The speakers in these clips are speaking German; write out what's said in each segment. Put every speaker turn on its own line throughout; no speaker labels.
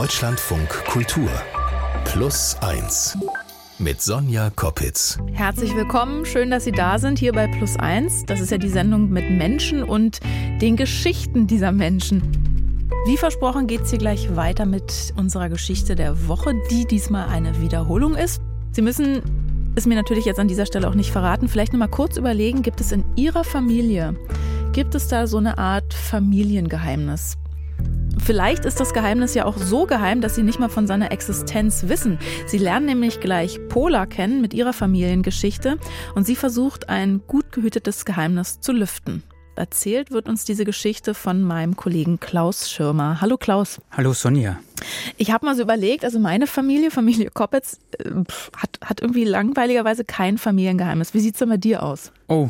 Deutschlandfunk Kultur Plus 1 mit Sonja Koppitz.
Herzlich willkommen, schön, dass Sie da sind hier bei Plus 1. Das ist ja die Sendung mit Menschen und den Geschichten dieser Menschen. Wie versprochen geht es hier gleich weiter mit unserer Geschichte der Woche, die diesmal eine Wiederholung ist. Sie müssen es mir natürlich jetzt an dieser Stelle auch nicht verraten. Vielleicht noch mal kurz überlegen, gibt es in Ihrer Familie, gibt es da so eine Art Familiengeheimnis? Vielleicht ist das Geheimnis ja auch so geheim, dass Sie nicht mal von seiner Existenz wissen. Sie lernen nämlich gleich Pola kennen mit ihrer Familiengeschichte und sie versucht, ein gut gehütetes Geheimnis zu lüften. Erzählt wird uns diese Geschichte von meinem Kollegen Klaus Schirmer. Hallo Klaus.
Hallo Sonja.
Ich habe mal so überlegt, also meine Familie, Familie Koppitz, äh, hat, hat irgendwie langweiligerweise kein Familiengeheimnis. Wie sieht es denn bei dir aus?
Oh,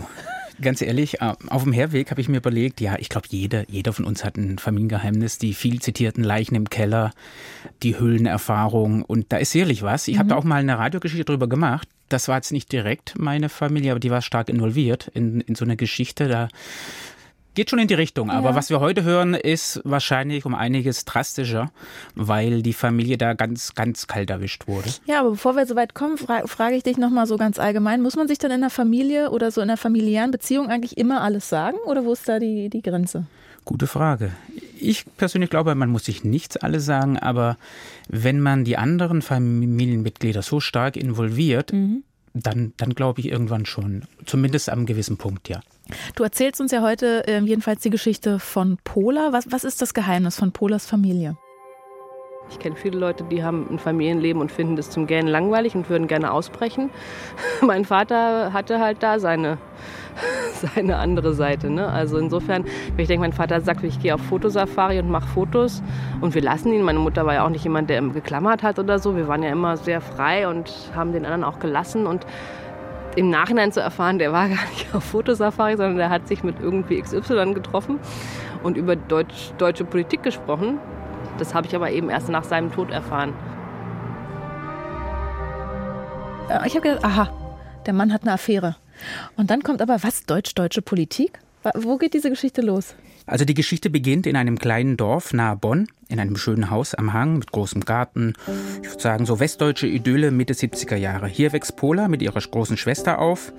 ganz ehrlich, äh, auf dem Herweg habe ich mir überlegt, ja, ich glaube, jeder, jeder von uns hat ein Familiengeheimnis, die viel zitierten Leichen im Keller, die Höhlenerfahrung und da ist sicherlich was. Ich mhm. habe da auch mal eine Radiogeschichte drüber gemacht. Das war jetzt nicht direkt meine Familie, aber die war stark involviert in, in so eine Geschichte. Da Geht schon in die Richtung, aber ja. was wir heute hören, ist wahrscheinlich um einiges drastischer, weil die Familie da ganz, ganz kalt erwischt wurde.
Ja, aber bevor wir so weit kommen, fra frage ich dich nochmal so ganz allgemein, muss man sich dann in der Familie oder so in der familiären Beziehung eigentlich immer alles sagen oder wo ist da die, die Grenze?
Gute Frage. Ich persönlich glaube, man muss sich nichts alles sagen, aber wenn man die anderen Familienmitglieder so stark involviert, mhm. dann, dann glaube ich irgendwann schon. Zumindest am gewissen Punkt, ja.
Du erzählst uns ja heute äh, jedenfalls die Geschichte von Pola. Was, was ist das Geheimnis von Polas Familie?
Ich kenne viele Leute, die haben ein Familienleben und finden das zum Gähnen langweilig und würden gerne ausbrechen. mein Vater hatte halt da seine, seine andere Seite. Ne? Also insofern, wenn ich denke, mein Vater sagt, ich gehe auf Fotosafari und mache Fotos und wir lassen ihn. Meine Mutter war ja auch nicht jemand, der geklammert hat oder so. Wir waren ja immer sehr frei und haben den anderen auch gelassen und im Nachhinein zu erfahren, der war gar nicht auf Fotosafari, sondern der hat sich mit irgendwie XY getroffen und über Deutsch, deutsche Politik gesprochen. Das habe ich aber eben erst nach seinem Tod erfahren.
Ich habe gedacht, aha, der Mann hat eine Affäre. Und dann kommt aber was, deutsch-deutsche Politik? Wo geht diese Geschichte los?
Also die Geschichte beginnt in einem kleinen Dorf nahe Bonn, in einem schönen Haus am Hang mit großem Garten. Ich würde sagen, so westdeutsche Idylle Mitte 70er Jahre. Hier wächst Pola mit ihrer großen Schwester auf.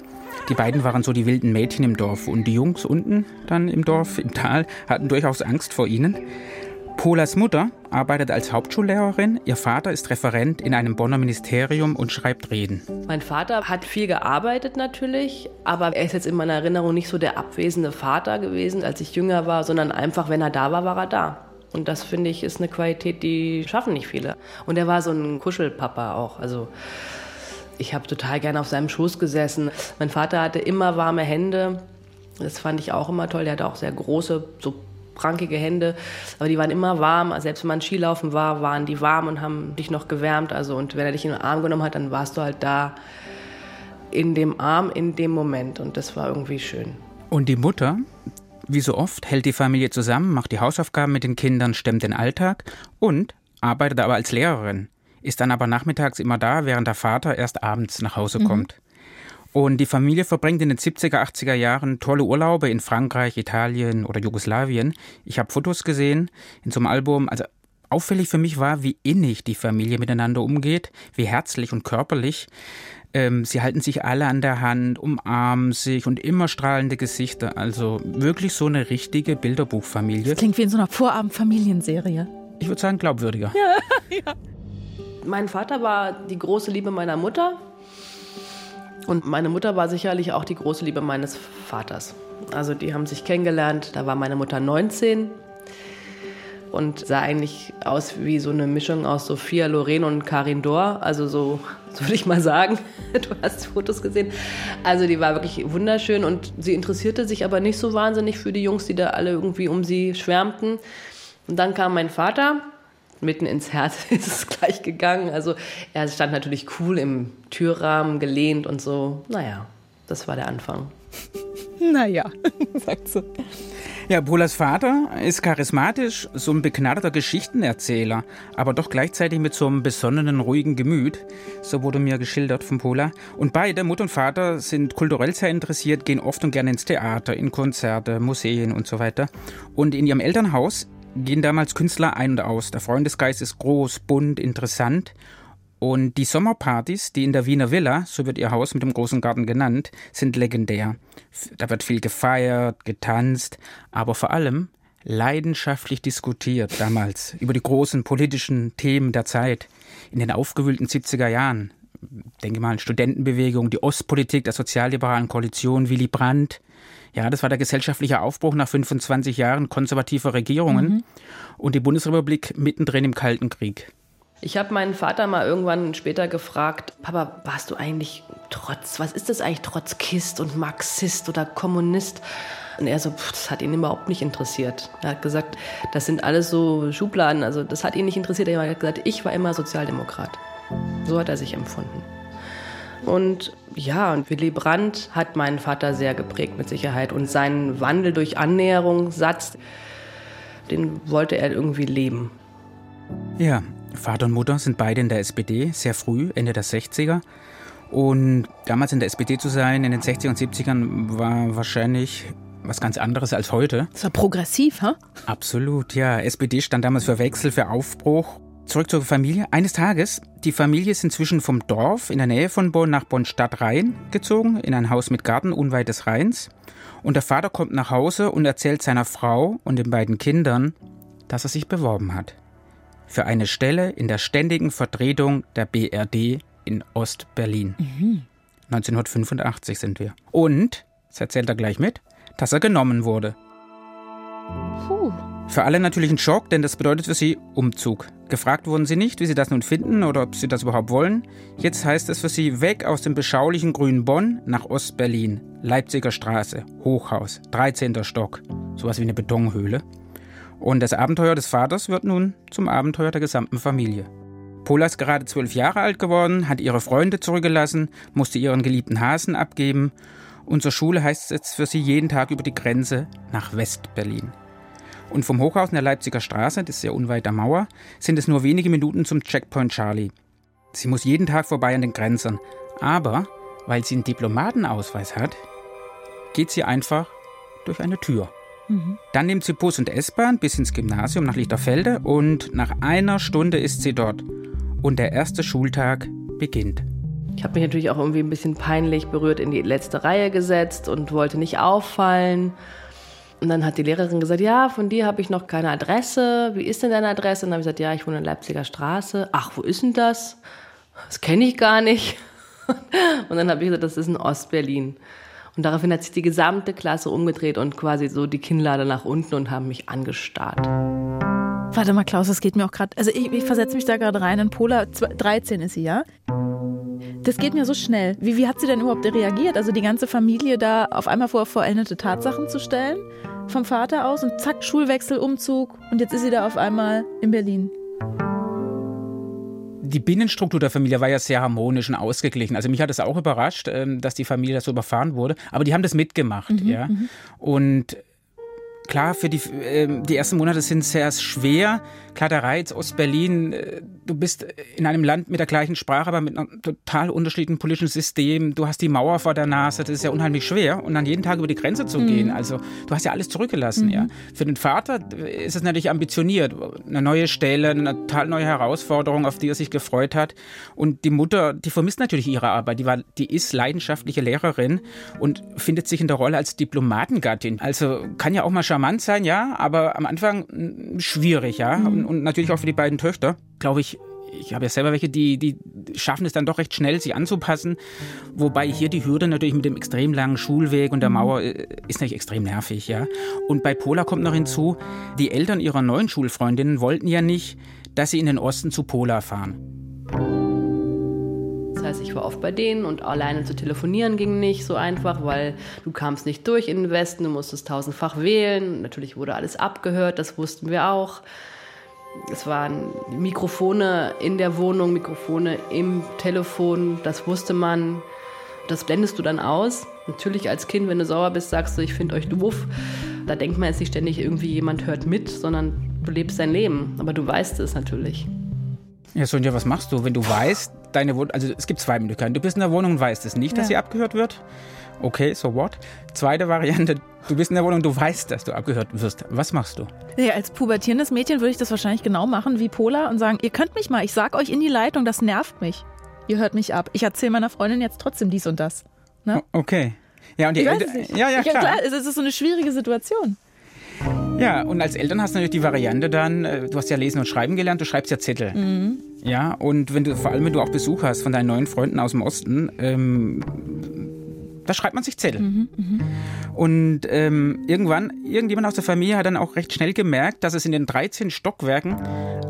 Die beiden waren so die wilden Mädchen im Dorf und die Jungs unten dann im Dorf, im Tal, hatten durchaus Angst vor ihnen. Polas Mutter arbeitet als Hauptschullehrerin, ihr Vater ist Referent in einem Bonner Ministerium und schreibt Reden.
Mein Vater hat viel gearbeitet natürlich, aber er ist jetzt in meiner Erinnerung nicht so der abwesende Vater gewesen, als ich jünger war, sondern einfach, wenn er da war, war er da. Und das finde ich ist eine Qualität, die schaffen nicht viele. Und er war so ein Kuschelpapa auch. Also ich habe total gerne auf seinem Schoß gesessen. Mein Vater hatte immer warme Hände. Das fand ich auch immer toll. Der hatte auch sehr große, so prankige Hände, aber die waren immer warm. Selbst wenn man Skilaufen war, waren die warm und haben dich noch gewärmt. Also und wenn er dich in den Arm genommen hat, dann warst du halt da in dem Arm in dem Moment und das war irgendwie schön.
Und die Mutter, wie so oft, hält die Familie zusammen, macht die Hausaufgaben mit den Kindern, stemmt den Alltag und arbeitet aber als Lehrerin, ist dann aber nachmittags immer da, während der Vater erst abends nach Hause mhm. Und die Familie verbringt in den 70er, 80er Jahren tolle Urlaube in Frankreich, Italien oder Jugoslawien. Ich habe Fotos gesehen in so einem Album. Also auffällig für mich war, wie innig die Familie miteinander umgeht, wie herzlich und körperlich. Ähm, sie halten sich alle an der Hand, umarmen sich und immer strahlende Gesichter. Also wirklich so eine richtige Bilderbuchfamilie. Das
klingt wie in so einer Vorabendfamilienserie.
Ich würde sagen, glaubwürdiger.
Ja, ja. Mein Vater war die große Liebe meiner Mutter. Und meine Mutter war sicherlich auch die große Liebe meines Vaters. Also die haben sich kennengelernt, da war meine Mutter 19 und sah eigentlich aus wie so eine Mischung aus Sophia Loren und Karin Dor. Also so, so würde ich mal sagen. Du hast Fotos gesehen. Also die war wirklich wunderschön und sie interessierte sich aber nicht so wahnsinnig für die Jungs, die da alle irgendwie um sie schwärmten. Und dann kam mein Vater mitten ins Herz ist es gleich gegangen. Also er stand natürlich cool im Türrahmen, gelehnt und so. Naja, das war der Anfang.
Naja, sagt sie.
Ja, Polas Vater ist charismatisch, so ein begnadeter Geschichtenerzähler, aber doch gleichzeitig mit so einem besonnenen, ruhigen Gemüt. So wurde mir geschildert von Pola. Und beide, Mutter und Vater, sind kulturell sehr interessiert, gehen oft und gerne ins Theater, in Konzerte, Museen und so weiter. Und in ihrem Elternhaus gehen damals Künstler ein und aus. Der Freundesgeist ist groß, bunt, interessant. Und die Sommerpartys, die in der Wiener Villa, so wird ihr Haus mit dem großen Garten genannt, sind legendär. Da wird viel gefeiert, getanzt, aber vor allem leidenschaftlich diskutiert damals über die großen politischen Themen der Zeit. In den aufgewühlten 70er Jahren, denke mal Studentenbewegung, die Ostpolitik der sozialliberalen Koalition, Willy Brandt. Ja, das war der gesellschaftliche Aufbruch nach 25 Jahren konservativer Regierungen mhm. und die Bundesrepublik mittendrin im Kalten Krieg.
Ich habe meinen Vater mal irgendwann später gefragt, Papa, warst du eigentlich trotz, was ist das eigentlich, Trotzkist und Marxist oder Kommunist? Und er so, pff, das hat ihn überhaupt nicht interessiert. Er hat gesagt, das sind alles so Schubladen, also das hat ihn nicht interessiert. Er hat gesagt, ich war immer Sozialdemokrat. So hat er sich empfunden. Und ja, und Willy Brandt hat meinen Vater sehr geprägt mit Sicherheit. Und seinen Wandel durch Annäherung, Satz, den wollte er irgendwie leben.
Ja, Vater und Mutter sind beide in der SPD, sehr früh, Ende der 60er. Und damals in der SPD zu sein, in den 60er und 70ern, war wahrscheinlich was ganz anderes als heute.
Das war progressiv, ha?
Absolut, ja. SPD stand damals für Wechsel, für Aufbruch. Zurück zur Familie. Eines Tages, die Familie ist inzwischen vom Dorf in der Nähe von Bonn nach Bonn-Stadt-Rhein gezogen, in ein Haus mit Garten unweit des Rheins. Und der Vater kommt nach Hause und erzählt seiner Frau und den beiden Kindern, dass er sich beworben hat. Für eine Stelle in der ständigen Vertretung der BRD in Ost-Berlin. Mhm. 1985 sind wir. Und, das erzählt er gleich mit, dass er genommen wurde. Puh. Für alle natürlich ein Schock, denn das bedeutet für sie Umzug. Gefragt wurden sie nicht, wie sie das nun finden oder ob sie das überhaupt wollen. Jetzt heißt es für sie weg aus dem beschaulichen grünen Bonn nach Ost-Berlin. Leipziger Straße, Hochhaus, 13. Stock. Sowas wie eine Betonhöhle. Und das Abenteuer des Vaters wird nun zum Abenteuer der gesamten Familie. Pola ist gerade zwölf Jahre alt geworden, hat ihre Freunde zurückgelassen, musste ihren geliebten Hasen abgeben und zur Schule heißt es jetzt für sie jeden Tag über die Grenze nach West-Berlin. Und vom Hochhaus in der Leipziger Straße, das ist ja unweit der Mauer, sind es nur wenige Minuten zum Checkpoint Charlie. Sie muss jeden Tag vorbei an den Grenzern. Aber, weil sie einen Diplomatenausweis hat, geht sie einfach durch eine Tür. Mhm. Dann nimmt sie Bus und S-Bahn bis ins Gymnasium nach Lichterfelde und nach einer Stunde ist sie dort. Und der erste Schultag beginnt.
Ich habe mich natürlich auch irgendwie ein bisschen peinlich berührt in die letzte Reihe gesetzt und wollte nicht auffallen. Und dann hat die Lehrerin gesagt, ja, von dir habe ich noch keine Adresse. Wie ist denn deine Adresse? Und dann habe ich gesagt, ja, ich wohne in Leipziger Straße. Ach, wo ist denn das? Das kenne ich gar nicht. Und dann habe ich gesagt, das ist in Ostberlin. Und daraufhin hat sich die gesamte Klasse umgedreht und quasi so die Kinnlade nach unten und haben mich angestarrt.
Warte mal, Klaus, das geht mir auch gerade. Also ich, ich versetze mich da gerade rein. In Pola 13 ist sie, ja? Das geht mir so schnell. Wie, wie hat sie denn überhaupt reagiert? Also die ganze Familie da auf einmal vor vollendete Tatsachen zu stellen? Vom Vater aus und zack, Schulwechsel, Umzug und jetzt ist sie da auf einmal in Berlin.
Die Binnenstruktur der Familie war ja sehr harmonisch und ausgeglichen. Also mich hat es auch überrascht, ähm, dass die Familie da so überfahren wurde. Aber die haben das mitgemacht, mhm, ja. Mhm. Und klar, für die, äh, die ersten Monate sind sehr schwer. Klar, der Reiz Ostberlin, äh, du bist in einem Land mit der gleichen Sprache, aber mit einem total unterschiedlichen politischen System. Du hast die Mauer vor der Nase, das ist ja unheimlich schwer. Und dann jeden Tag über die Grenze zu mhm. gehen, also du hast ja alles zurückgelassen, mhm. ja. Für den Vater ist es natürlich ambitioniert. Eine neue Stelle, eine total neue Herausforderung, auf die er sich gefreut hat. Und die Mutter, die vermisst natürlich ihre Arbeit. Die, war, die ist leidenschaftliche Lehrerin und findet sich in der Rolle als Diplomatengattin. Also kann ja auch mal charmant sein, ja, aber am Anfang hm, schwierig, ja. Mhm. Und, und, natürlich auch für die beiden Töchter, glaube ich. Ich habe ja selber welche, die, die schaffen es dann doch recht schnell, sich anzupassen. Wobei hier die Hürde natürlich mit dem extrem langen Schulweg und der mhm. Mauer äh, ist natürlich extrem nervig, ja. Und bei Pola kommt noch hinzu, die Eltern ihrer neuen Schulfreundinnen wollten ja nicht, dass sie in den Osten zu Pola fahren.
Heißt, ich war oft bei denen und alleine zu telefonieren ging nicht so einfach, weil du kamst nicht durch in den Westen, du musstest tausendfach wählen. Natürlich wurde alles abgehört, das wussten wir auch. Es waren Mikrofone in der Wohnung, Mikrofone im Telefon, das wusste man. Das blendest du dann aus. Natürlich als Kind, wenn du sauer bist, sagst du, ich finde euch doof. Da denkt man jetzt nicht ständig, irgendwie jemand hört mit, sondern du lebst dein Leben. Aber du weißt es natürlich.
Ja, Sonja, was machst du, wenn du weißt, deine Wohnung, also es gibt zwei Möglichkeiten. Du bist in der Wohnung und weißt es nicht, dass sie abgehört wird. Okay, so what? Zweite Variante, du bist in der Wohnung, du weißt, dass du abgehört wirst. Was machst du?
Ja, als pubertierendes Mädchen würde ich das wahrscheinlich genau machen wie Pola und sagen, ihr könnt mich mal, ich sag euch in die Leitung, das nervt mich. Ihr hört mich ab. Ich erzähle meiner Freundin jetzt trotzdem dies und das. Ne?
Okay. Ja, und die
Ich
Eltern-. Ja, ja,
ja,
klar.
klar. Es ist so eine schwierige Situation.
Ja, und als Eltern hast du natürlich die Variante dann, äh, du hast ja lesen und schreiben gelernt, du schreibst ja Zettel.
Mhm.
Ja, und wenn du, vor allem wenn du auch Besuch hast von deinen neuen Freunden aus dem Osten, ähm, da schreibt man sich Zettel.
Mhm,
Und ähm, irgendwann, irgendjemand aus der Familie hat dann auch recht schnell gemerkt, dass es in den 13 Stockwerken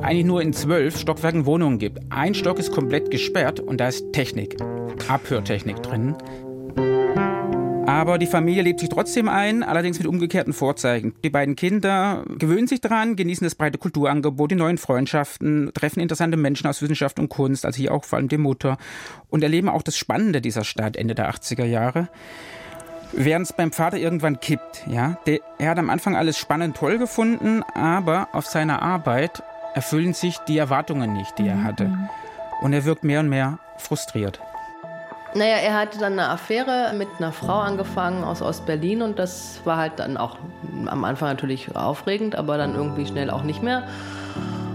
eigentlich nur in 12 Stockwerken Wohnungen gibt. Ein Stock ist komplett gesperrt und da ist Technik, Abhörtechnik drin. Aber die Familie lebt sich trotzdem ein, allerdings mit umgekehrten Vorzeichen. Die beiden Kinder gewöhnen sich daran, genießen das breite Kulturangebot, die neuen Freundschaften, treffen interessante Menschen aus Wissenschaft und Kunst, also hier auch vor allem die Mutter, und erleben auch das Spannende dieser Stadt Ende der 80er Jahre. Während es beim Vater irgendwann kippt, ja. Der, er hat am Anfang alles spannend toll gefunden, aber auf seiner Arbeit erfüllen sich die Erwartungen nicht, die er hatte. Und er wirkt mehr und mehr frustriert.
Naja, er hatte dann eine Affäre mit einer Frau angefangen aus Ostberlin und das war halt dann auch am Anfang natürlich aufregend, aber dann irgendwie schnell auch nicht mehr.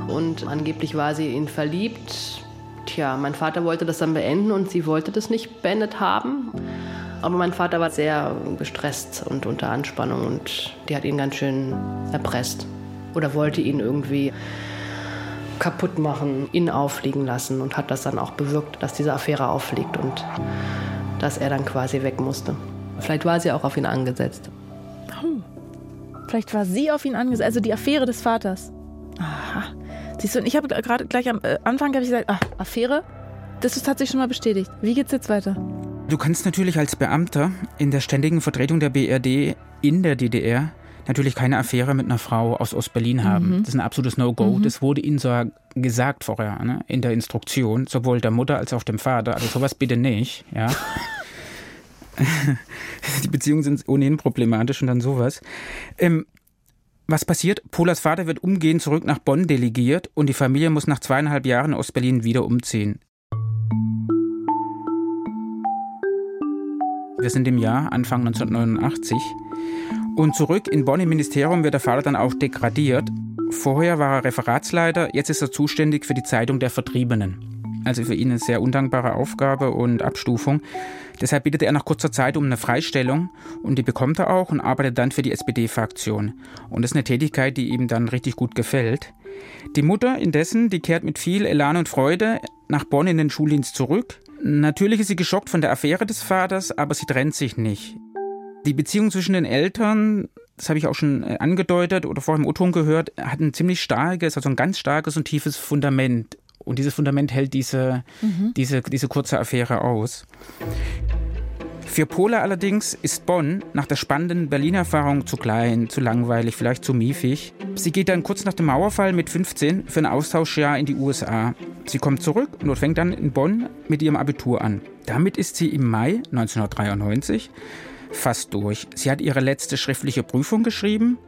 Und angeblich war sie in ihn verliebt. Tja, mein Vater wollte das dann beenden und sie wollte das nicht beendet haben. Aber mein Vater war sehr gestresst und unter Anspannung und die hat ihn ganz schön erpresst. Oder wollte ihn irgendwie kaputt machen, ihn auffliegen lassen und hat das dann auch bewirkt, dass diese Affäre auffliegt und dass er dann quasi weg musste. Vielleicht war sie auch auf ihn angesetzt.
Vielleicht war sie auf ihn angesetzt, also die Affäre des Vaters. Aha. Siehst du, und ich habe gerade gleich am äh, Anfang ich gesagt, ah, Affäre, das hat sich schon mal bestätigt. Wie geht's jetzt weiter?
Du kannst natürlich als Beamter in der ständigen Vertretung der BRD in der DDR natürlich keine Affäre mit einer Frau aus Ostberlin haben. Das ist ein absolutes No-Go. Das wurde ihnen so gesagt vorher ne, in der Instruktion, sowohl der Mutter als auch dem Vater. Also sowas bitte nicht. Ja. Die Beziehungen sind ohnehin problematisch und dann sowas. Ähm, was passiert? Polas Vater wird umgehend zurück nach Bonn delegiert und die Familie muss nach zweieinhalb Jahren in Ostberlin wieder umziehen. Wir sind im Jahr Anfang 1989. Und zurück in Bonn im Ministerium wird der Vater dann auch degradiert. Vorher war er Referatsleiter, jetzt ist er zuständig für die Zeitung der Vertriebenen. Also für ihn eine sehr undankbare Aufgabe und Abstufung. Deshalb bittet er nach kurzer Zeit um eine Freistellung und die bekommt er auch und arbeitet dann für die SPD-Fraktion. Und das ist eine Tätigkeit, die ihm dann richtig gut gefällt. Die Mutter indessen, die kehrt mit viel Elan und Freude nach Bonn in den Schuldienst zurück. Natürlich ist sie geschockt von der Affäre des Vaters, aber sie trennt sich nicht. Die Beziehung zwischen den Eltern, das habe ich auch schon äh, angedeutet oder vorher im O-Ton gehört, hat ein ziemlich starkes, also ein ganz starkes und tiefes Fundament. Und dieses Fundament hält diese, diese, diese kurze Affäre aus. Für Pola allerdings ist Bonn nach der spannenden Berlin-Erfahrung zu klein, zu langweilig, vielleicht zu miefig. Sie geht dann kurz nach dem Mauerfall mit 15 für ein Austauschjahr in die USA. Sie kommt zurück und fängt dann in Bonn mit ihrem Abitur an. Damit ist sie im Mai 1993 fast durch. Sie hat ihre letzte schriftliche Prüfung geschrieben,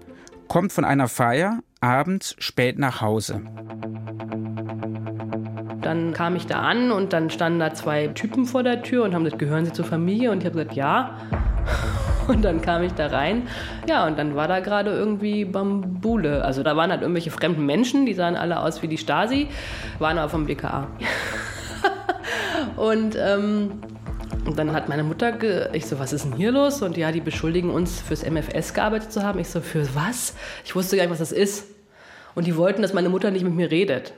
kommt von einer Feier abends spät nach Hause.
Dann kam ich da an und dann standen da zwei Typen vor der Tür und haben gesagt, gehören Sie zur Familie? Und ich habe gesagt, ja. Und dann kam ich da rein. Ja, und dann war da gerade irgendwie Bambule. Also da waren halt irgendwelche fremden Menschen, die sahen alle aus wie die Stasi, waren aber vom BKA. und, ähm, und dann hat meine Mutter, ich so, was ist denn hier los? Und ja, die beschuldigen uns fürs MFS gearbeitet zu haben. Ich so, für was? Ich wusste gar nicht, was das ist. Und die wollten, dass meine Mutter nicht mit mir redet.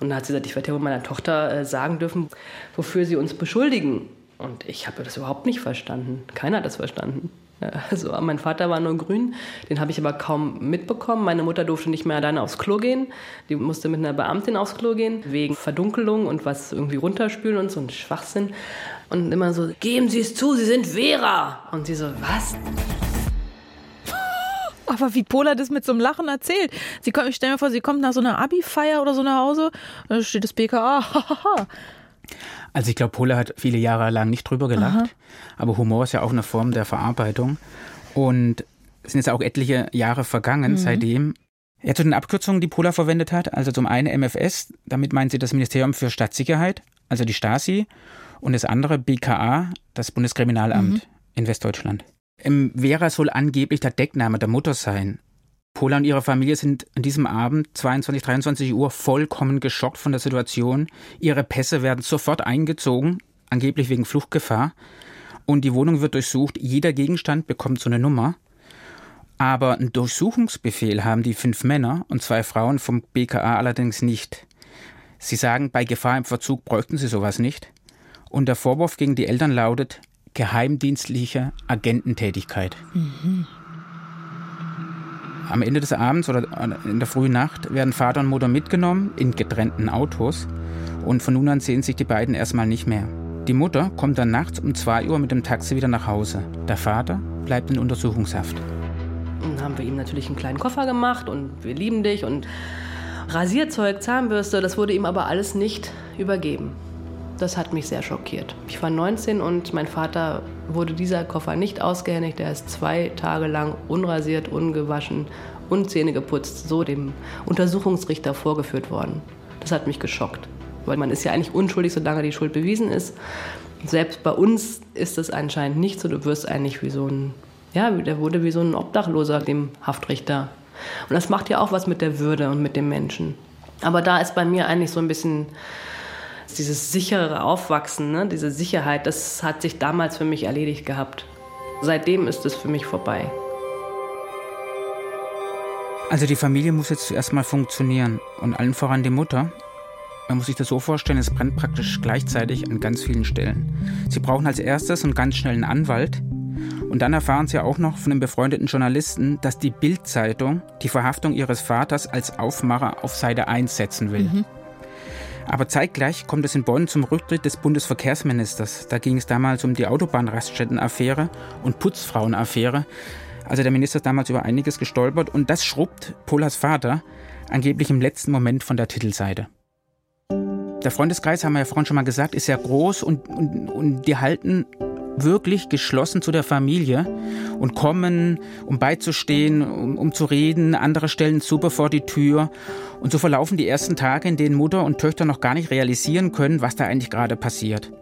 Und dann hat sie gesagt, ich werde ja wohl meiner Tochter äh, sagen dürfen, wofür sie uns beschuldigen. Und ich habe das überhaupt nicht verstanden. Keiner hat das verstanden. Also mein Vater war nur grün, den habe ich aber kaum mitbekommen. Meine Mutter durfte nicht mehr alleine aufs Klo gehen. Die musste mit einer Beamtin aufs Klo gehen, wegen Verdunkelung und was irgendwie runterspülen und so ein Schwachsinn. Und immer so, geben Sie es zu, Sie sind Vera. Und sie so, was?
Aber wie Pola das mit so einem Lachen erzählt. Sie kommt, ich stelle mir vor, sie kommt nach so einer Abi-Feier oder so nach Hause, da steht das BKA.
Also ich glaube, Pola hat viele Jahre lang nicht drüber gelacht, aber Humor ist ja auch eine Form der Verarbeitung. Und es sind jetzt auch etliche Jahre vergangen seitdem. Ja, zu den Abkürzungen, die Pola verwendet hat, also zum einen MFS, damit meint sie das Ministerium für Staatssicherheit, also die Stasi, und das andere BKA, das Bundeskriminalamt. in Westdeutschland. Ähm, Vera soll angeblich der Deckname der Mutter sein. Pola und ihre Familie sind an diesem Abend, 22, 23 Uhr, vollkommen geschockt von der Situation. Ihre Pässe werden sofort eingezogen, angeblich wegen Fluchtgefahr. Und die Wohnung wird durchsucht. Jeder Gegenstand bekommt so eine Nummer. Aber einen Durchsuchungsbefehl haben die fünf Männer und zwei Frauen vom BKA allerdings nicht. Sie sagen, bei Gefahr im Verzug bräuchten sie sowas nicht. Und der Vorwurf gegen die Eltern lautet geheimdienstliche Agententätigkeit. Mhm. Am Ende des Abends oder in der frühen Nacht werden Vater und Mutter mitgenommen in getrennten Autos und von nun an sehen sich die beiden erstmal nicht mehr. Die Mutter kommt dann nachts um 2 Uhr mit dem Taxi wieder nach Hause. Der Vater bleibt in Untersuchungshaft.
Dann haben wir ihm natürlich einen kleinen Koffer gemacht und wir lieben dich und Rasierzeug, Zahnbürste, das wurde ihm aber alles nicht übergeben. Das hat mich sehr schockiert. Ich war 19 und mein Vater wurde dieser Koffer nicht ausgehändigt. Er ist zwei Tage lang unrasiert, ungewaschen und Zähne geputzt, so dem Untersuchungsrichter vorgeführt worden. Das hat mich geschockt, weil man ist ja eigentlich unschuldig, solange die Schuld bewiesen ist. Selbst bei uns ist es anscheinend nicht so. Du wirst eigentlich wie so ein, ja, der wurde wie so ein Obdachloser dem Haftrichter. Und das macht ja auch was mit der Würde und mit dem Menschen. Aber da ist bei mir eigentlich so ein bisschen dieses sichere Aufwachsen, ne? diese Sicherheit, das hat sich damals für mich erledigt gehabt. Seitdem ist es für mich vorbei.
Also die Familie muss jetzt zuerst mal funktionieren und allen voran die Mutter. Man muss sich das so vorstellen, es brennt praktisch gleichzeitig an ganz vielen Stellen. Sie brauchen als erstes einen ganz schnellen Anwalt. Und dann erfahren sie auch noch von einem befreundeten Journalisten, dass die Bild-Zeitung die Verhaftung ihres Vaters als Aufmacher auf Seite 1 setzen will. Mhm. Aber zeitgleich kommt es in Bonn zum Rücktritt des Bundesverkehrsministers. Da ging es damals um die Autobahnraststätten-Affäre und Putzfrauen-Affäre. Also der Minister ist damals über einiges gestolpert und das schrubbt Polas Vater angeblich im letzten Moment von der Titelseite. Der Freundeskreis, haben wir ja vorhin schon mal gesagt, ist sehr groß und, und, und die halten wirklich geschlossen zu der Familie und kommen, um beizustehen, um, um zu reden. Andere stellen Suppe vor die Tür. Und so verlaufen die ersten Tage, in denen Mutter und Töchter noch gar nicht realisieren können, was da eigentlich gerade passiert.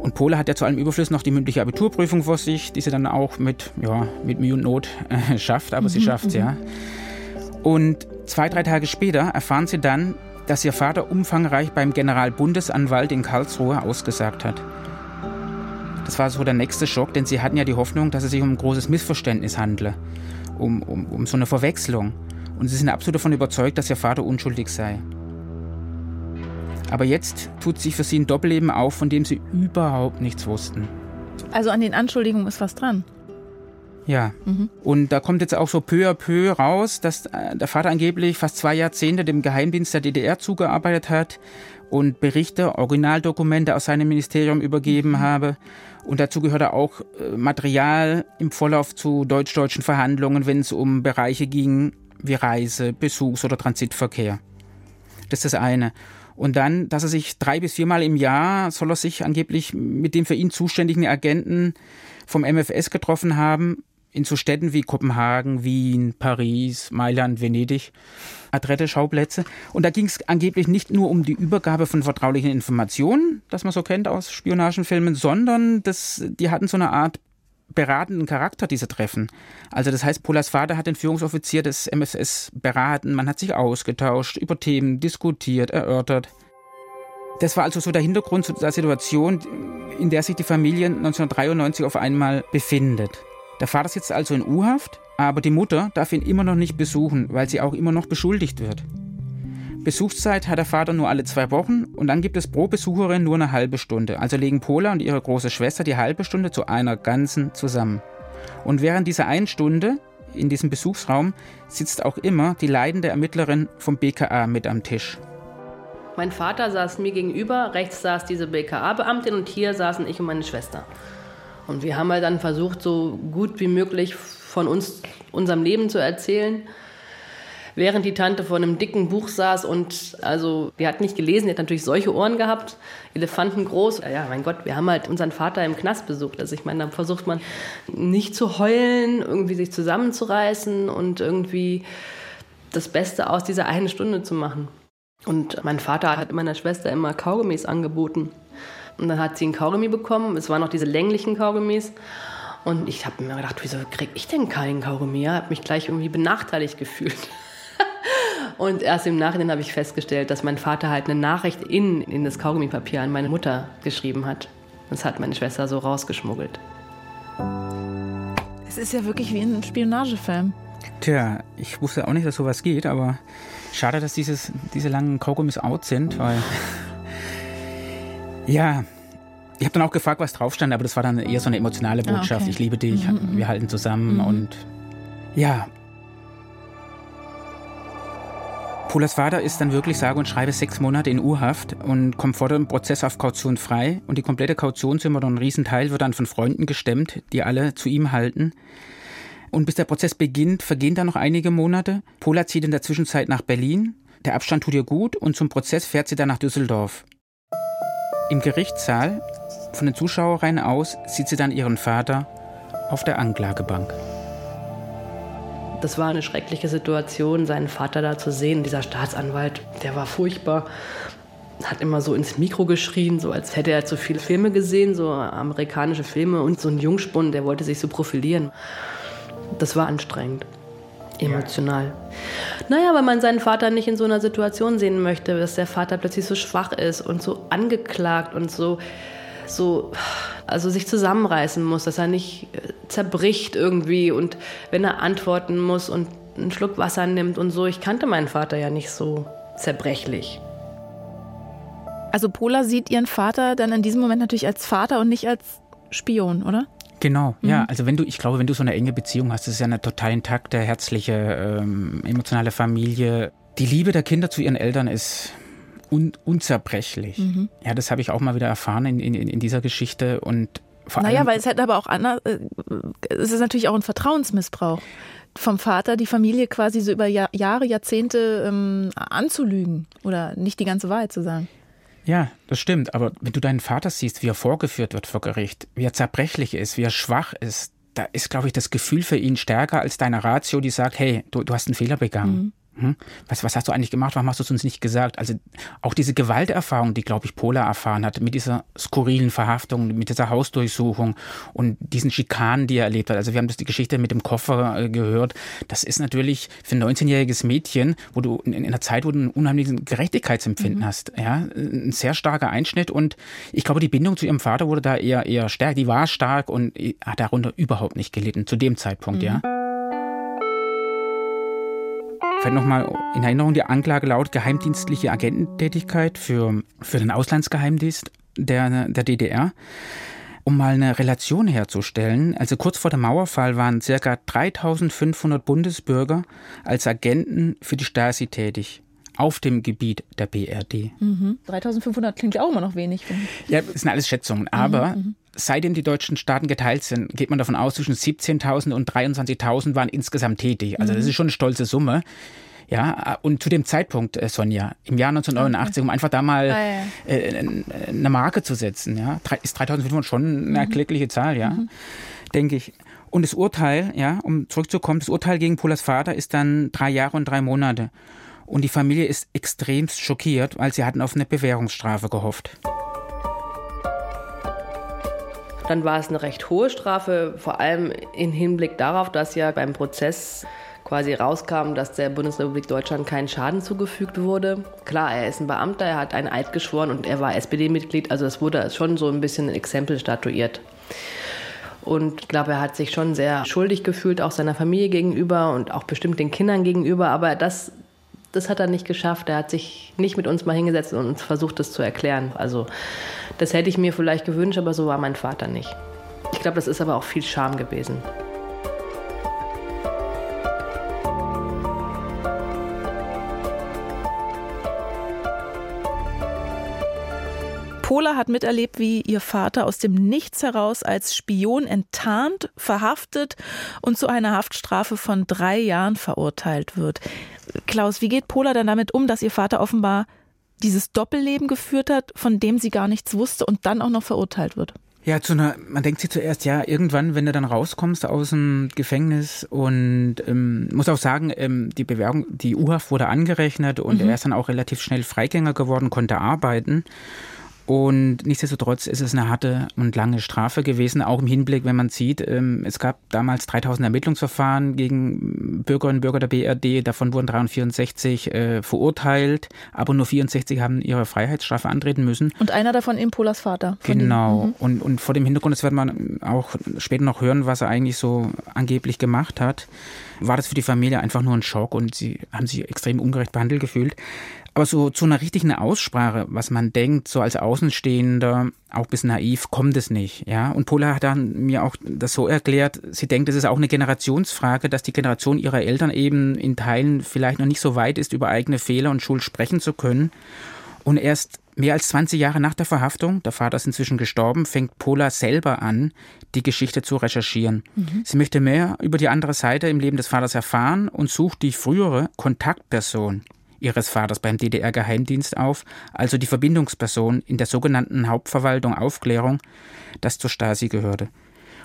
Und Pole hat ja zu allem Überfluss noch die mündliche Abiturprüfung vor sich, die sie dann auch mit, ja, mit Mühe und Not äh, schafft, aber mhm, sie schafft es ja. Und zwei, drei Tage später erfahren sie dann, dass ihr Vater umfangreich beim Generalbundesanwalt in Karlsruhe ausgesagt hat. Das war so der nächste Schock, denn sie hatten ja die Hoffnung, dass es sich um ein großes Missverständnis handle, um, um, um so eine Verwechslung. Und sie sind absolut davon überzeugt, dass ihr Vater unschuldig sei. Aber jetzt tut sich für sie ein Doppelleben auf, von dem sie überhaupt nichts wussten.
Also an den Anschuldigungen ist was dran.
Ja. Mhm. Und da kommt jetzt auch so peu à peu raus, dass äh, der Vater angeblich fast zwei Jahrzehnte dem Geheimdienst der DDR zugearbeitet hat und Berichte, Originaldokumente aus seinem Ministerium übergeben mhm. habe. Und dazu gehörte auch äh, Material im Vorlauf zu deutsch-deutschen Verhandlungen, wenn es um Bereiche ging wie Reise, Besuchs- oder Transitverkehr. Das ist das eine. Und dann, dass er sich drei bis viermal im Jahr soll er sich angeblich mit dem für ihn zuständigen Agenten vom MFS getroffen haben, in so Städten wie Kopenhagen, Wien, Paris, Mailand, Venedig, adrette Schauplätze. Und da ging es angeblich nicht nur um die Übergabe von vertraulichen Informationen, das man so kennt aus Spionagenfilmen, sondern das, die hatten so eine Art beratenden Charakter, diese Treffen. Also das heißt, Polas Vater hat den Führungsoffizier des MFS beraten, man hat sich ausgetauscht, über Themen diskutiert, erörtert. Das war also so der Hintergrund zu der Situation, in der sich die Familie 1993 auf einmal befindet. Der Vater sitzt also in U-Haft, aber die Mutter darf ihn immer noch nicht besuchen, weil sie auch immer noch beschuldigt wird. Besuchszeit hat der Vater nur alle zwei Wochen und dann gibt es pro Besucherin nur eine halbe Stunde. Also legen Pola und ihre große Schwester die halbe Stunde zu einer ganzen zusammen. Und während dieser einen Stunde in diesem Besuchsraum sitzt auch immer die leidende Ermittlerin vom BKA mit am Tisch.
Mein Vater saß mir gegenüber, rechts saß diese BKA-Beamtin und hier saßen ich und meine Schwester. Und wir haben halt dann versucht, so gut wie möglich von uns, unserem Leben zu erzählen. Während die Tante vor einem dicken Buch saß und also, die hat nicht gelesen, die hat natürlich solche Ohren gehabt, Elefanten groß. Ja, mein Gott, wir haben halt unseren Vater im Knast besucht. Also ich meine, da versucht man nicht zu heulen, irgendwie sich zusammenzureißen und irgendwie das Beste aus dieser einen Stunde zu machen. Und mein Vater hat meiner Schwester immer Kaugummis angeboten. Und dann hat sie ein Kaugummi bekommen. Es waren noch diese länglichen Kaugummis. Und ich habe mir gedacht, wieso kriege ich denn keinen Kaugummi? Ich habe mich gleich irgendwie benachteiligt gefühlt. Und erst im Nachhinein habe ich festgestellt, dass mein Vater halt eine Nachricht in, in das Kaugummipapier an meine Mutter geschrieben hat. Das hat meine Schwester so rausgeschmuggelt.
Es ist ja wirklich wie ein Spionagefilm.
Tja, ich wusste auch nicht, dass sowas geht, aber schade, dass dieses, diese langen Kaugummis out sind, weil. Ja, ich habe dann auch gefragt, was drauf stand, aber das war dann eher so eine emotionale ah, Botschaft. okay. Ich liebe dich, mhm, wir halten zusammen mhm. und ja. Polas Vater ist dann wirklich sage und schreibe sechs Monate in U-Haft und kommt vor dem Prozess auf Kaution frei. Und die komplette Kautionssumme oder ein Riesenteil wird dann von Freunden gestemmt, die alle zu ihm halten. Und bis der Prozess beginnt, vergehen dann noch einige Monate. Pola zieht in der Zwischenzeit nach Berlin. Der Abstand tut ihr gut und zum Prozess fährt sie dann nach Düsseldorf. Im Gerichtssaal, von den Zuschauerreihen aus, sieht sie dann ihren Vater auf der Anklagebank.
Das war eine schreckliche Situation, seinen Vater da zu sehen. Dieser Staatsanwalt, der war furchtbar. Hat immer so ins Mikro geschrien, so als hätte er zu viele Filme gesehen, so amerikanische Filme. Und so ein Jungspund, der wollte sich so profilieren. Das war anstrengend. Emotional. Ja. Naja, weil man seinen Vater nicht in so einer Situation sehen möchte, dass der Vater plötzlich so schwach ist und so angeklagt und so, so, also sich zusammenreißen muss, dass er nicht äh, zerbricht irgendwie und wenn er antworten muss und einen Schluck Wasser nimmt und so. Ich kannte meinen Vater ja nicht so zerbrechlich.
Also Pola sieht ihren Vater dann in diesem Moment natürlich als Vater und nicht als Spion, oder?
Genau, mhm. ja. Also wenn du, ich glaube, wenn du so eine enge Beziehung hast, das ist ja eine total intakte, herzliche, ähm, emotionale Familie. Die Liebe der Kinder zu ihren Eltern ist un unzerbrechlich. Mhm. Ja, das habe ich auch mal wieder erfahren in, in, in dieser Geschichte und
vor naja, weil es hätte aber auch anders, äh, es ist natürlich auch ein Vertrauensmissbrauch vom Vater, die Familie quasi so über Jahre, Jahrzehnte ähm, anzulügen oder nicht die ganze Wahrheit zu sagen.
Ja, das stimmt. Aber wenn du deinen Vater siehst, wie er vorgeführt wird vor Gericht, wie er zerbrechlich ist, wie er schwach ist, da ist, glaube ich, das Gefühl für ihn stärker als deine Ratio, die sagt, hey, du, du hast einen Fehler begangen. Mhm. Hm? Was, was hast du eigentlich gemacht? Warum hast du es uns nicht gesagt? Also auch diese Gewalterfahrung, die, glaube ich, Pola erfahren hat, mit dieser skurrilen Verhaftung, mit dieser Hausdurchsuchung und diesen Schikanen, die er erlebt hat. Also wir haben das die Geschichte mit dem Koffer äh, gehört. Das ist natürlich für ein 19-jähriges Mädchen, wo du in, in, einer Zeit, wo du ein unheimliches Gerechtigkeitsempfinden mhm. hast, ja, ein sehr starker Einschnitt. Und ich glaube, die Bindung zu ihrem Vater wurde da eher, eher stärker. Die war stark und hat darunter überhaupt nicht gelitten, zu dem Zeitpunkt, mhm. ja. Vielleicht nochmal in Erinnerung, die Anklage laut geheimdienstliche Agententätigkeit für, für den Auslandsgeheimdienst der, der DDR. Um mal eine Relation herzustellen, also kurz vor dem Mauerfall waren ca. 3500 Bundesbürger als Agenten für die Stasi tätig auf dem Gebiet der BRD.
Mhm. 3500 klingt auch immer noch wenig.
Ja, das sind alles Schätzungen. Aber mhm, mhm, seitdem die deutschen Staaten geteilt sind, geht man davon aus, zwischen 17.000 und 23.000 waren insgesamt tätig. Also das mhm. ist schon eine stolze Summe. Ja, und zu dem Zeitpunkt, äh, Sonja, im Jahr 1989, okay. um einfach da mal ah, ja. äh, eine Marke zu setzen, ja, ist 3500 schon eine mhm. erkleckliche Zahl, ja, mhm. denke ich. Und das Urteil, ja, um zurückzukommen, das Urteil gegen Polas Vater ist dann drei Jahre und drei Monate. Und die Familie ist extremst schockiert, weil sie hatten auf eine Bewährungsstrafe gehofft.
Dann war es eine recht hohe Strafe, vor allem im Hinblick darauf, dass ja beim Prozess quasi rauskam, dass der Bundesrepublik Deutschland keinen Schaden zugefügt wurde. Klar, er ist ein Beamter, er hat einen Eid geschworen und er war SPD-Mitglied, also es wurde schon so ein bisschen ein Exempel statuiert. Und ich glaube, er hat sich schon sehr schuldig gefühlt, auch seiner Familie gegenüber und auch bestimmt den Kindern gegenüber. Aber das das hat er nicht geschafft. Er hat sich nicht mit uns mal hingesetzt und uns versucht, das zu erklären. Also das hätte ich mir vielleicht gewünscht, aber so war mein Vater nicht. Ich glaube, das ist aber auch viel Scham gewesen.
Pola hat miterlebt, wie ihr Vater aus dem Nichts heraus als Spion enttarnt, verhaftet und zu einer Haftstrafe von drei Jahren verurteilt wird. Klaus, wie geht Pola dann damit um, dass ihr Vater offenbar dieses Doppelleben geführt hat, von dem sie gar nichts wusste und dann auch noch verurteilt wird?
Ja, zu einer, man denkt sich zuerst, ja, irgendwann, wenn du dann rauskommst aus dem Gefängnis und ähm, muss auch sagen, ähm, die Bewerbung, die U-Haft wurde angerechnet und mhm. er ist dann auch relativ schnell Freigänger geworden, konnte arbeiten. Und nichtsdestotrotz ist es eine harte und lange Strafe gewesen, auch im Hinblick, wenn man sieht, ähm, es gab damals 3000 Ermittlungsverfahren gegen Bürgerinnen und Bürger der BRD, davon wurden 364 äh, verurteilt, aber nur 64 haben ihre Freiheitsstrafe antreten müssen.
Und einer davon eben Polas Vater.
Genau. Mhm. Und, und vor dem Hintergrund, das wird man auch später noch hören, was er eigentlich so angeblich gemacht hat, war das für die Familie einfach nur ein Schock und sie haben sich extrem ungerecht behandelt gefühlt. Aber so zu einer richtigen Aussprache, was man denkt, so als Außenstehender, auch bis naiv, kommt es nicht. Ja? Und Pola hat dann mir auch das so erklärt, sie denkt, es ist auch eine Generationsfrage, dass die Generation ihrer Eltern eben in Teilen vielleicht noch nicht so weit ist, über eigene Fehler und Schuld sprechen zu können. Und erst mehr als 20 Jahre nach der Verhaftung, der Vater ist inzwischen gestorben, fängt Pola selber an, die Geschichte zu recherchieren. Mhm. Sie möchte mehr über die andere Seite im Leben des Vaters erfahren und sucht die frühere Kontaktperson ihres Vaters beim DDR-Geheimdienst auf, also die Verbindungsperson in der sogenannten Hauptverwaltung Aufklärung, das zur Stasi gehörte.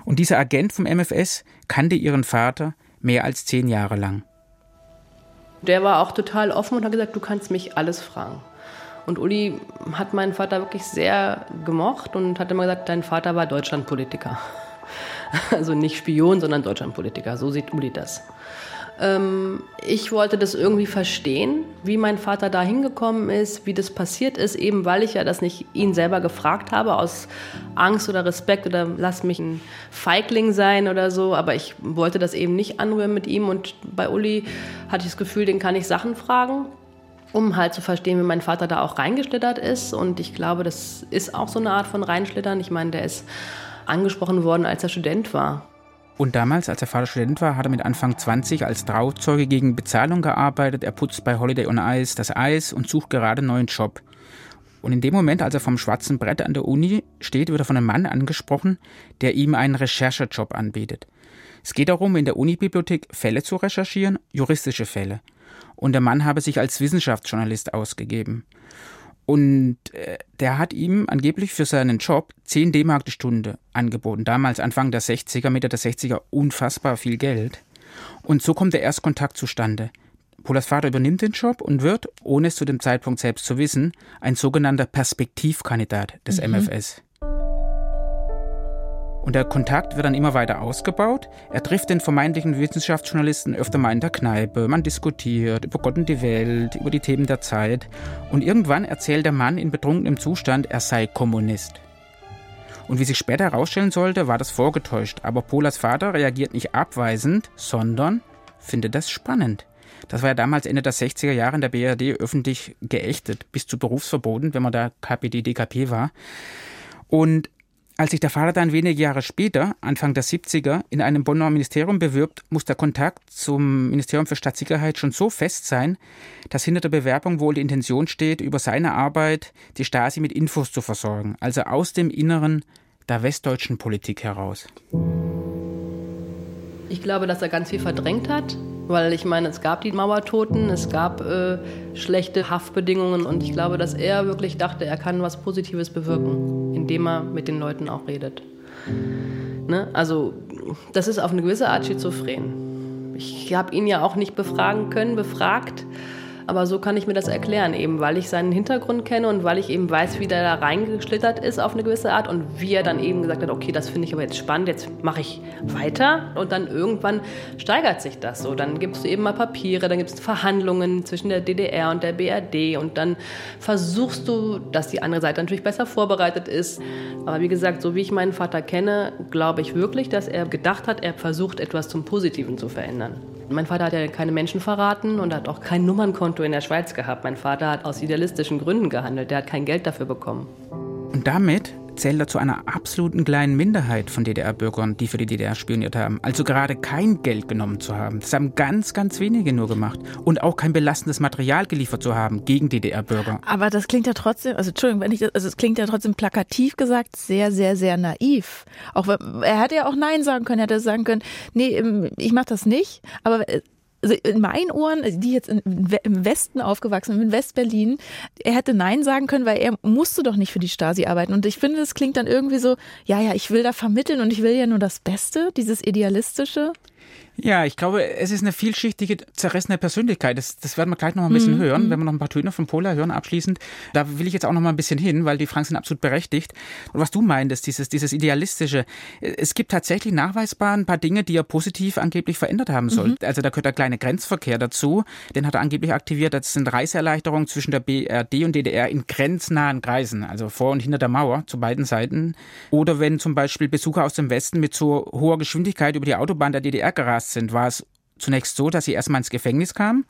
Und dieser Agent vom MFS kannte ihren Vater mehr als zehn Jahre lang.
Der war auch total offen und hat gesagt, du kannst mich alles fragen. Und Uli hat meinen Vater wirklich sehr gemocht und hat immer gesagt, dein Vater war Deutschlandpolitiker. Also nicht Spion, sondern Deutschlandpolitiker. So sieht Uli das. Ähm, ich wollte das irgendwie verstehen, wie mein Vater da hingekommen ist, wie das passiert ist, eben weil ich ja das nicht ihn selber gefragt habe, aus Angst oder Respekt oder lass mich ein Feigling sein oder so. Aber ich wollte das eben nicht anrühren mit ihm. Und bei Uli hatte ich das Gefühl, den kann ich Sachen fragen um halt zu verstehen, wie mein Vater da auch reingeschlittert ist. Und ich glaube, das ist auch so eine Art von Reinschlittern. Ich meine, der ist angesprochen worden, als er Student war.
Und damals, als er Vater Student war, hat er mit Anfang 20 als Trauzeuge gegen Bezahlung gearbeitet. Er putzt bei Holiday on Ice das Eis und sucht gerade einen neuen Job. Und in dem Moment, als er vom schwarzen Brett an der Uni steht, wird er von einem Mann angesprochen, der ihm einen Recherchejob anbietet. Es geht darum, in der Unibibliothek Fälle zu recherchieren, juristische Fälle. Und der Mann habe sich als Wissenschaftsjournalist ausgegeben. Und äh, der hat ihm angeblich für seinen Job 10 D-Mark die Stunde angeboten. Damals, Anfang der 60er, Mitte der 60er, unfassbar viel Geld. Und so kommt der Erstkontakt zustande. Polas Vater übernimmt den Job und wird, ohne es zu dem Zeitpunkt selbst zu wissen, ein sogenannter Perspektivkandidat des mhm. MFS. Und der Kontakt wird dann immer weiter ausgebaut. Er trifft den vermeintlichen Wissenschaftsjournalisten öfter mal in der Kneipe. Man diskutiert über Gott und die Welt, über die Themen der Zeit. Und irgendwann erzählt der Mann in betrunkenem Zustand, er sei Kommunist. Und wie sich später herausstellen sollte, war das vorgetäuscht. Aber Polas Vater reagiert nicht abweisend, sondern findet das spannend. Das war ja damals Ende der 60er Jahre in der BRD öffentlich geächtet, bis zu Berufsverboten, wenn man da KPD, DKP war. Und als sich der Vater dann wenige Jahre später, Anfang der 70er, in einem Bonner Ministerium bewirbt, muss der Kontakt zum Ministerium für Staatssicherheit schon so fest sein, dass hinter der Bewerbung wohl die Intention steht, über seine Arbeit die Stasi mit Infos zu versorgen, also aus dem Inneren der westdeutschen Politik heraus.
Ich glaube, dass er ganz viel verdrängt hat, weil ich meine, es gab die Mauertoten, es gab äh, schlechte Haftbedingungen und ich glaube, dass er wirklich dachte, er kann was Positives bewirken, indem er mit den Leuten auch redet. Ne? Also das ist auf eine gewisse Art schizophren. Ich habe ihn ja auch nicht befragen können, befragt. Aber so kann ich mir das erklären, eben weil ich seinen Hintergrund kenne und weil ich eben weiß, wie der da reingeschlittert ist auf eine gewisse Art und wie er dann eben gesagt hat, okay, das finde ich aber jetzt spannend, jetzt mache ich weiter und dann irgendwann steigert sich das so. Dann gibst du eben mal Papiere, dann gibt es Verhandlungen zwischen der DDR und der BRD und dann versuchst du, dass die andere Seite natürlich besser vorbereitet ist. Aber wie gesagt, so wie ich meinen Vater kenne, glaube ich wirklich, dass er gedacht hat, er versucht etwas zum Positiven zu verändern. Mein Vater hat ja keine Menschen verraten und hat auch kein Nummernkonto in der Schweiz gehabt. Mein Vater hat aus idealistischen Gründen gehandelt. Der hat kein Geld dafür bekommen.
Und damit zählt er zu einer absoluten kleinen Minderheit von DDR-Bürgern, die für die DDR spioniert haben. Also gerade kein Geld genommen zu haben. Das haben ganz, ganz wenige nur gemacht. Und auch kein belastendes Material geliefert zu haben gegen DDR-Bürger.
Aber das klingt ja trotzdem, also Entschuldigung, wenn ich das, also es klingt ja trotzdem plakativ gesagt sehr, sehr, sehr naiv. Auch er hätte ja auch Nein sagen können, hätte sagen können, nee, ähm, ich mache das nicht. Aber äh, also in meinen Ohren, also die jetzt im Westen aufgewachsen sind, in Westberlin, er hätte Nein sagen können, weil er musste doch nicht für die Stasi arbeiten. Und ich finde, das klingt dann irgendwie so, ja, ja, ich will da vermitteln und ich will ja nur das Beste, dieses Idealistische.
Ja, ich glaube, es ist eine vielschichtige, zerrissene Persönlichkeit. Das, das werden wir gleich noch mal ein bisschen mhm. hören, mhm. wenn wir noch ein paar Töne von Pola hören abschließend. Da will ich jetzt auch noch mal ein bisschen hin, weil die Fragen sind absolut berechtigt. Und was du meintest, dieses, dieses Idealistische. Es gibt tatsächlich nachweisbar ein paar Dinge, die er positiv angeblich verändert haben soll. Mhm. Also da gehört der kleine Grenzverkehr dazu. Den hat er angeblich aktiviert. Das sind Reiseerleichterungen zwischen der BRD und DDR in grenznahen Kreisen, also vor und hinter der Mauer zu beiden Seiten. Oder wenn zum Beispiel Besucher aus dem Westen mit so hoher Geschwindigkeit über die Autobahn der DDR gerast sind, war es zunächst so, dass sie erstmal ins Gefängnis kamen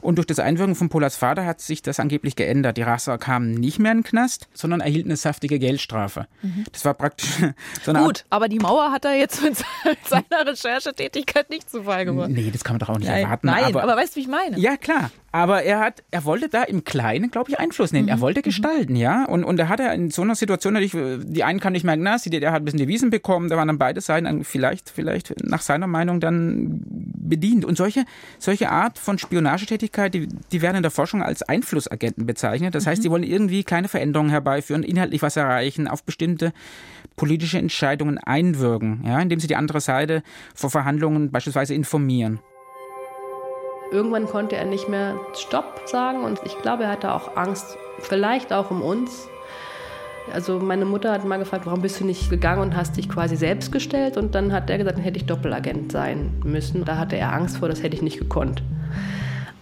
und durch das Einwirken von Polas Vater hat sich das angeblich geändert. Die Rasser kamen nicht mehr in den Knast, sondern erhielten eine saftige Geldstrafe. Mhm. Das war praktisch
so eine Gut, Art aber die Mauer hat er jetzt mit seiner Recherchetätigkeit nicht zu Fall gemacht.
Nee, das kann man doch auch nicht nein, erwarten.
Nein, aber, aber weißt du, wie ich meine?
Ja, klar. Aber er hat, er wollte da im Kleinen, glaube ich, Einfluss nehmen. Mhm. Er wollte mhm. gestalten, ja. Und, und da hat er in so einer Situation natürlich, die einen kann nicht mehr Knast, die DDR hat ein bisschen Devisen bekommen, da waren dann beide Seiten vielleicht, vielleicht nach seiner Meinung dann bedient. Und solche, solche Art von Spionagetätigkeit, die, die werden in der Forschung als Einflussagenten bezeichnet. Das heißt, mhm. die wollen irgendwie kleine Veränderungen herbeiführen, inhaltlich was erreichen, auf bestimmte politische Entscheidungen einwirken, ja, indem sie die andere Seite vor Verhandlungen beispielsweise informieren.
Irgendwann konnte er nicht mehr Stopp sagen und ich glaube, er hatte auch Angst, vielleicht auch um uns. Also meine Mutter hat mal gefragt, warum bist du nicht gegangen und hast dich quasi selbst gestellt? Und dann hat er gesagt, dann hätte ich Doppelagent sein müssen. Da hatte er Angst vor, das hätte ich nicht gekonnt.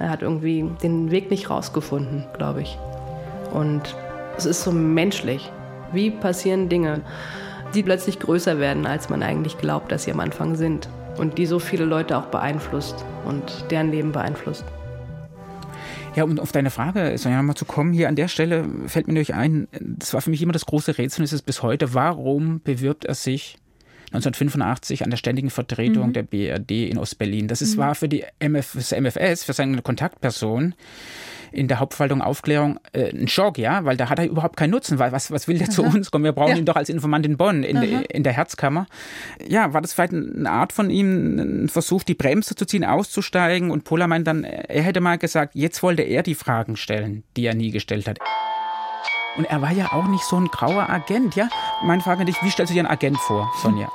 Er hat irgendwie den Weg nicht rausgefunden, glaube ich. Und es ist so menschlich. Wie passieren Dinge, die plötzlich größer werden, als man eigentlich glaubt, dass sie am Anfang sind? Und die so viele Leute auch beeinflusst und deren Leben beeinflusst.
Ja, um auf deine Frage, Sonja, nochmal zu kommen, hier an der Stelle fällt mir natürlich ein, das war für mich immer das große Rätsel und ist es bis heute, warum bewirbt er sich 1985 an der ständigen Vertretung mhm. der BRD in Ostberlin. Das ist, mhm. war für die MF, das MFS, für seine Kontaktperson in der Hauptverwaltung Aufklärung äh, ein Schock, ja, weil da hat er überhaupt keinen Nutzen, weil was, was will der Aha. zu uns kommen? Wir brauchen ja. ihn doch als Informant in Bonn, in, in der Herzkammer. Ja, war das vielleicht eine Art von ihm, ein Versuch, die Bremse zu ziehen, auszusteigen? Und Pola meint dann, er hätte mal gesagt, jetzt wollte er die Fragen stellen, die er nie gestellt hat. Und er war ja auch nicht so ein grauer Agent, ja? Meine Frage an dich, wie stellst du dir einen Agent vor, Sonja?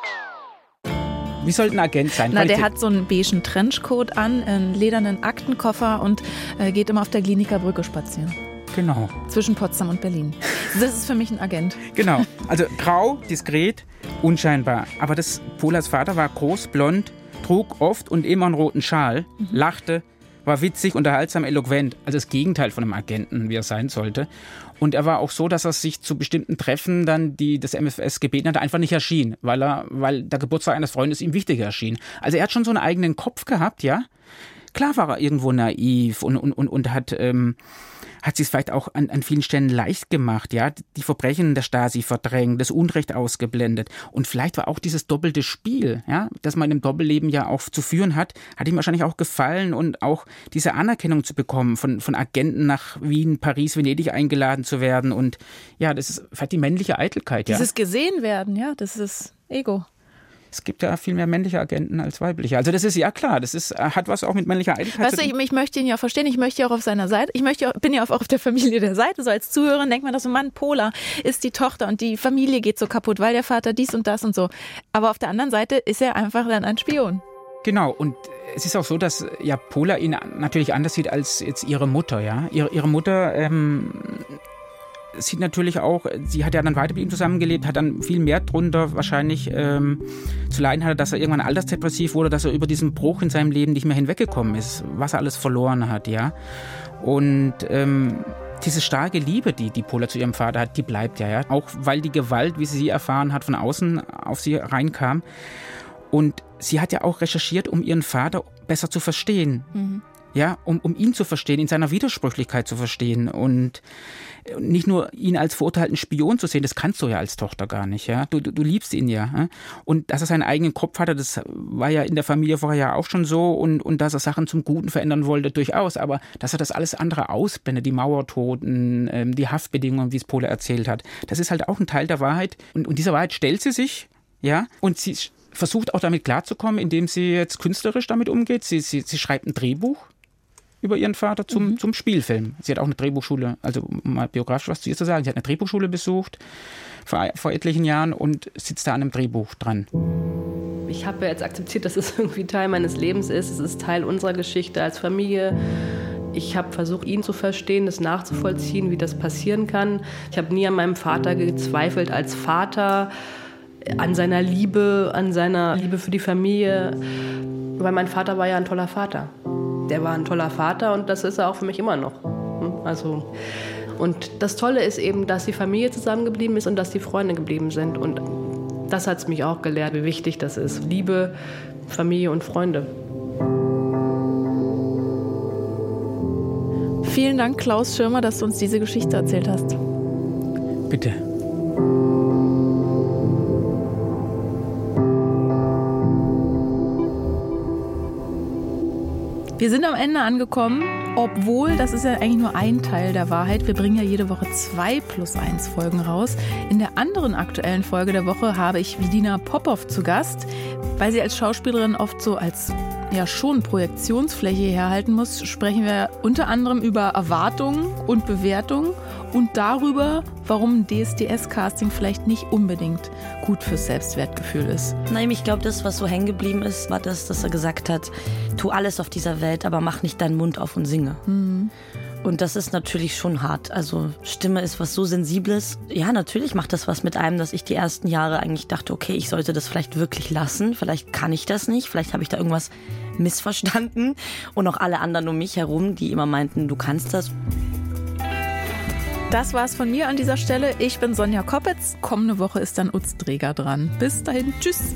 Wie sollte ein Agent sein?
Na, der hat so einen beigen Trenchcoat an, einen ledernen Aktenkoffer und äh, geht immer auf der Kliniker Brücke spazieren.
Genau.
Zwischen Potsdam und Berlin. Das ist für mich ein Agent.
Genau. Also grau, diskret, unscheinbar. Aber das Polas Vater war groß, blond, trug oft und immer einen roten Schal, mhm. lachte, war witzig, unterhaltsam, eloquent. Also das Gegenteil von einem Agenten, wie er sein sollte. Und er war auch so, dass er sich zu bestimmten Treffen dann, die das MFS gebeten hat, einfach nicht erschien, weil er, weil der Geburtstag eines Freundes ihm wichtiger erschien. Also er hat schon so einen eigenen Kopf gehabt, ja. Klar war er irgendwo naiv und, und, und, und hat, ähm, hat sie es vielleicht auch an, an vielen Stellen leicht gemacht, ja, die Verbrechen der Stasi verdrängt, das Unrecht ausgeblendet. Und vielleicht war auch dieses doppelte Spiel, ja, das man im Doppelleben ja auch zu führen hat, hat ihm wahrscheinlich auch gefallen und auch diese Anerkennung zu bekommen, von, von Agenten nach Wien, Paris, Venedig eingeladen zu werden. Und ja, das ist vielleicht die männliche Eitelkeit,
ja. Dieses gesehen werden, ja, das ist Ego
es gibt ja viel mehr männliche Agenten als weibliche. Also das ist ja klar, das ist, hat was auch mit männlicher Eitelkeit
weißt zu tun. Du, ich, ich möchte ihn ja verstehen, ich möchte ja auch auf seiner Seite, ich möchte, bin ja auch auf der Familie der Seite, so als Zuhörerin denkt man doch so, Mann, Pola ist die Tochter und die Familie geht so kaputt, weil der Vater dies und das und so. Aber auf der anderen Seite ist er einfach dann ein Spion.
Genau, und es ist auch so, dass ja Pola ihn natürlich anders sieht als jetzt ihre Mutter, ja. Ihre, ihre Mutter ähm, sieht natürlich auch, sie hat ja dann weiter mit ihm zusammengelebt, hat dann viel mehr drunter wahrscheinlich ähm, zu leiden hatte, dass er irgendwann altersdepressiv wurde, dass er über diesen Bruch in seinem Leben nicht mehr hinweggekommen ist, was er alles verloren hat, ja. Und ähm, diese starke Liebe, die die Pola zu ihrem Vater hat, die bleibt ja, ja. Auch weil die Gewalt, wie sie sie erfahren hat, von außen auf sie reinkam. Und sie hat ja auch recherchiert, um ihren Vater besser zu verstehen. Mhm ja, um, um ihn zu verstehen, in seiner Widersprüchlichkeit zu verstehen und nicht nur ihn als verurteilten Spion zu sehen, das kannst du ja als Tochter gar nicht, ja. Du, du, du liebst ihn ja. Und dass er seinen eigenen Kopf hatte, das war ja in der Familie vorher ja auch schon so und, und dass er Sachen zum Guten verändern wollte, durchaus. Aber dass er das alles andere ausblendet, die Mauertoten, ähm, die Haftbedingungen, wie es Pole erzählt hat, das ist halt auch ein Teil der Wahrheit. Und, und dieser Wahrheit stellt sie sich, ja, und sie versucht auch damit klarzukommen, indem sie jetzt künstlerisch damit umgeht. Sie, sie, sie schreibt ein Drehbuch über ihren Vater zum, mhm. zum Spielfilm. Sie hat auch eine Drehbuchschule, also um mal biografisch was zu ihr zu sagen, sie hat eine Drehbuchschule besucht vor, vor etlichen Jahren und sitzt da an einem Drehbuch dran.
Ich habe jetzt akzeptiert, dass es irgendwie Teil meines Lebens ist. Es ist Teil unserer Geschichte als Familie. Ich habe versucht, ihn zu verstehen, das nachzuvollziehen, wie das passieren kann. Ich habe nie an meinem Vater gezweifelt als Vater, an seiner Liebe, an seiner Liebe für die Familie. Weil mein Vater war ja ein toller Vater. Der war ein toller Vater und das ist er auch für mich immer noch. Also, und das Tolle ist eben, dass die Familie zusammengeblieben ist und dass die Freunde geblieben sind. Und das hat es mich auch gelehrt, wie wichtig das ist. Liebe, Familie und Freunde.
Vielen Dank, Klaus Schirmer, dass du uns diese Geschichte erzählt hast.
Bitte.
Wir sind am Ende angekommen, obwohl das ist ja eigentlich nur ein Teil der Wahrheit. Wir bringen ja jede Woche zwei plus eins Folgen raus. In der anderen aktuellen Folge der Woche habe ich Vidina Popov zu Gast, weil sie als Schauspielerin oft so als ja schon Projektionsfläche herhalten muss, sprechen wir unter anderem über Erwartungen und Bewertungen und darüber, warum ein DSDS-Casting vielleicht nicht unbedingt gut fürs Selbstwertgefühl ist.
Nein, ich glaube, das, was so hängen geblieben ist, war das, dass er gesagt hat, tu alles auf dieser Welt, aber mach nicht deinen Mund auf und singe. Mhm. Und das ist natürlich schon hart. Also Stimme ist was so Sensibles. Ja, natürlich macht das was mit einem, dass ich die ersten Jahre eigentlich dachte, okay, ich sollte das vielleicht wirklich lassen. Vielleicht kann ich das nicht. Vielleicht habe ich da irgendwas missverstanden. Und auch alle anderen um mich herum, die immer meinten, du kannst das.
Das war's von mir an dieser Stelle. Ich bin Sonja Koppitz. Kommende Woche ist dann Utz Dreger dran. Bis dahin, tschüss.